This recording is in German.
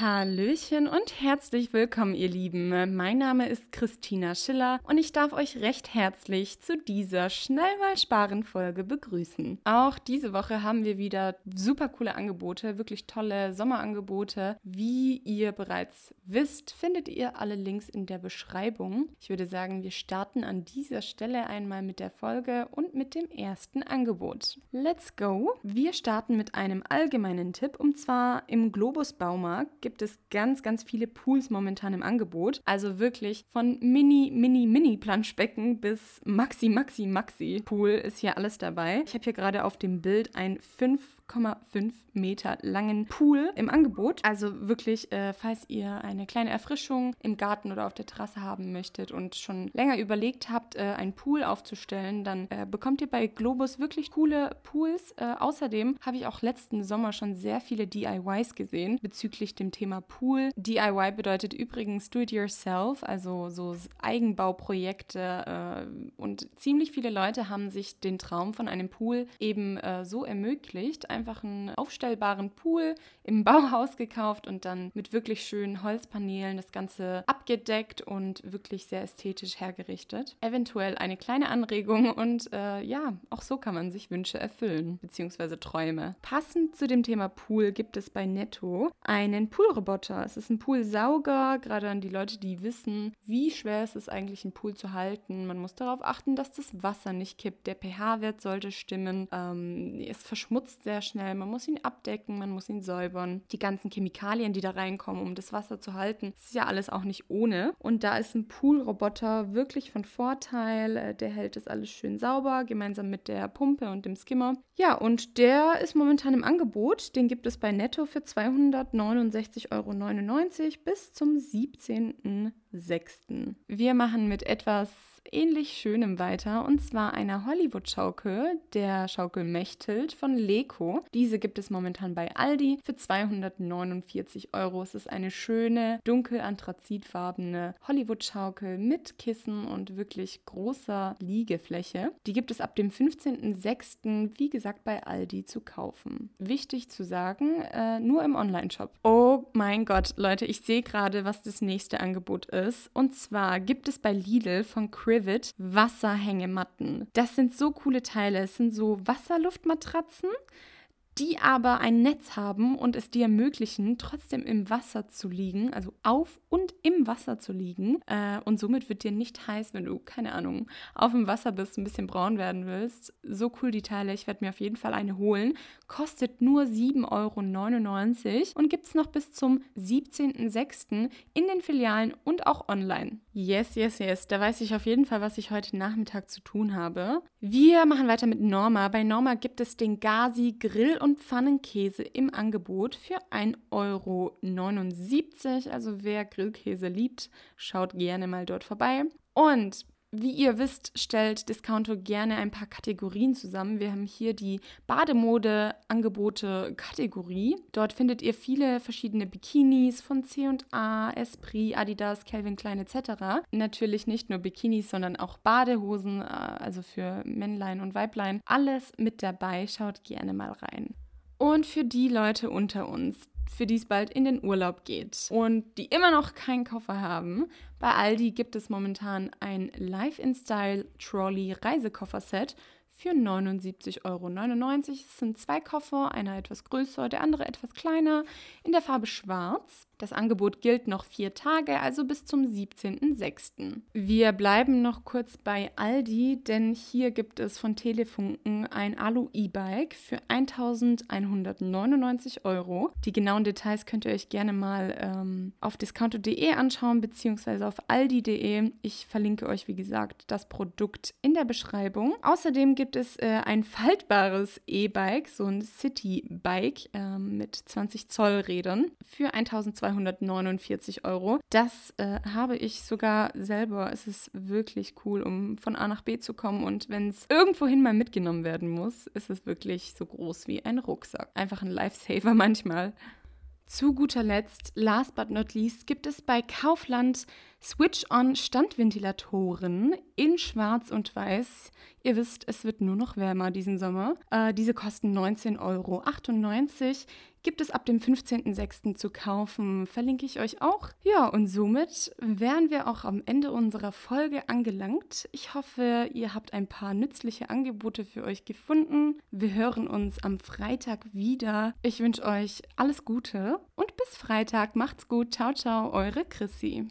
Hallöchen und herzlich willkommen, ihr Lieben. Mein Name ist Christina Schiller und ich darf euch recht herzlich zu dieser Schnell mal sparen Folge begrüßen. Auch diese Woche haben wir wieder super coole Angebote, wirklich tolle Sommerangebote. Wie ihr bereits wisst, findet ihr alle Links in der Beschreibung. Ich würde sagen, wir starten an dieser Stelle einmal mit der Folge und mit dem ersten Angebot. Let's go! Wir starten mit einem allgemeinen Tipp und zwar im Globus Baumarkt gibt es ganz, ganz viele Pools momentan im Angebot. Also wirklich von Mini, Mini, Mini Planschbecken bis Maxi, Maxi, Maxi Pool ist hier alles dabei. Ich habe hier gerade auf dem Bild ein 5 5,5 Meter langen Pool im Angebot. Also wirklich, äh, falls ihr eine kleine Erfrischung im Garten oder auf der Terrasse haben möchtet und schon länger überlegt habt, äh, einen Pool aufzustellen, dann äh, bekommt ihr bei Globus wirklich coole Pools. Äh, außerdem habe ich auch letzten Sommer schon sehr viele DIYs gesehen bezüglich dem Thema Pool. DIY bedeutet übrigens Do It Yourself, also so Eigenbauprojekte äh, und ziemlich viele Leute haben sich den Traum von einem Pool eben äh, so ermöglicht, einfach einen aufstellbaren Pool im Bauhaus gekauft und dann mit wirklich schönen Holzpaneelen das Ganze abgedeckt und wirklich sehr ästhetisch hergerichtet. Eventuell eine kleine Anregung und äh, ja, auch so kann man sich Wünsche erfüllen, beziehungsweise Träume. Passend zu dem Thema Pool gibt es bei Netto einen Poolroboter. Es ist ein Poolsauger, gerade an die Leute, die wissen, wie schwer es ist eigentlich, einen Pool zu halten. Man muss darauf achten, dass das Wasser nicht kippt. Der pH-Wert sollte stimmen. Ähm, es verschmutzt sehr schnell. Man muss ihn abdecken, man muss ihn säubern. Die ganzen Chemikalien, die da reinkommen, um das Wasser zu halten, ist ja alles auch nicht ohne. Und da ist ein Poolroboter wirklich von Vorteil. Äh, der hält das alles schön sauber, gemeinsam mit der Pumpe und dem Skimmer. Ja, und der ist momentan im Angebot. Den gibt es bei Netto für 269,99 Euro bis zum 17.06. Wir machen mit etwas ähnlich Schönem weiter und zwar einer Hollywood-Schaukel, der Schaukel Mechthild von Leko. Diese gibt es momentan bei Aldi für 249 Euro. Es ist eine schöne, dunkel anthrazitfarbene Hollywood-Schaukel mit Kissen und wirklich großer Liegefläche. Die gibt es ab dem 15.06. wie gesagt bei Aldi zu kaufen. Wichtig zu sagen, äh, nur im Online-Shop. Oh mein Gott, Leute, ich sehe gerade, was das nächste Angebot ist. Und zwar gibt es bei Lidl von Chris Privet Wasserhängematten. Das sind so coole Teile. Es sind so Wasserluftmatratzen die aber ein Netz haben und es dir ermöglichen, trotzdem im Wasser zu liegen, also auf und im Wasser zu liegen. Äh, und somit wird dir nicht heiß, wenn du, keine Ahnung, auf dem Wasser bist, ein bisschen braun werden willst. So cool die Teile, ich werde mir auf jeden Fall eine holen. Kostet nur 7,99 Euro und gibt es noch bis zum 17.06. in den Filialen und auch online. Yes, yes, yes. Da weiß ich auf jeden Fall, was ich heute Nachmittag zu tun habe. Wir machen weiter mit Norma. Bei Norma gibt es den Gazi Grill- und Pfannenkäse im Angebot für 1,79 Euro. Also wer Grillkäse liebt, schaut gerne mal dort vorbei. Und wie ihr wisst, stellt Discounto gerne ein paar Kategorien zusammen. Wir haben hier die Bademode-Angebote-Kategorie. Dort findet ihr viele verschiedene Bikinis von C&A, Esprit, Adidas, Calvin Klein etc. Natürlich nicht nur Bikinis, sondern auch Badehosen, äh, also für Männlein und Weiblein. Alles mit dabei. Schaut gerne mal rein. Und für die Leute unter uns, für die es bald in den Urlaub geht und die immer noch keinen Koffer haben. Bei Aldi gibt es momentan ein Life in Style Trolley Reisekofferset für 79,99 Euro. Es sind zwei Koffer, einer etwas größer, der andere etwas kleiner, in der Farbe Schwarz. Das Angebot gilt noch vier Tage, also bis zum 17.06. Wir bleiben noch kurz bei Aldi, denn hier gibt es von Telefunken ein Alu-E-Bike für 1199 Euro. Die genauen Details könnt ihr euch gerne mal ähm, auf discounto.de anschauen, beziehungsweise auf aldi.de. Ich verlinke euch, wie gesagt, das Produkt in der Beschreibung. Außerdem gibt es äh, ein faltbares E-Bike, so ein City-Bike äh, mit 20 Zoll Rädern für 1200 249 Euro. Das äh, habe ich sogar selber. Es ist wirklich cool, um von A nach B zu kommen. Und wenn es irgendwohin mal mitgenommen werden muss, ist es wirklich so groß wie ein Rucksack. Einfach ein Lifesaver manchmal. Zu guter Letzt, last but not least, gibt es bei Kaufland Switch-on Standventilatoren in Schwarz und Weiß. Ihr wisst, es wird nur noch wärmer diesen Sommer. Äh, diese kosten 19,98 Euro gibt es ab dem 15.06. zu kaufen, verlinke ich euch auch. Ja, und somit wären wir auch am Ende unserer Folge angelangt. Ich hoffe, ihr habt ein paar nützliche Angebote für euch gefunden. Wir hören uns am Freitag wieder. Ich wünsche euch alles Gute und bis Freitag. Macht's gut. Ciao, ciao, eure Chrissy.